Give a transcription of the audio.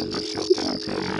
donde yo te.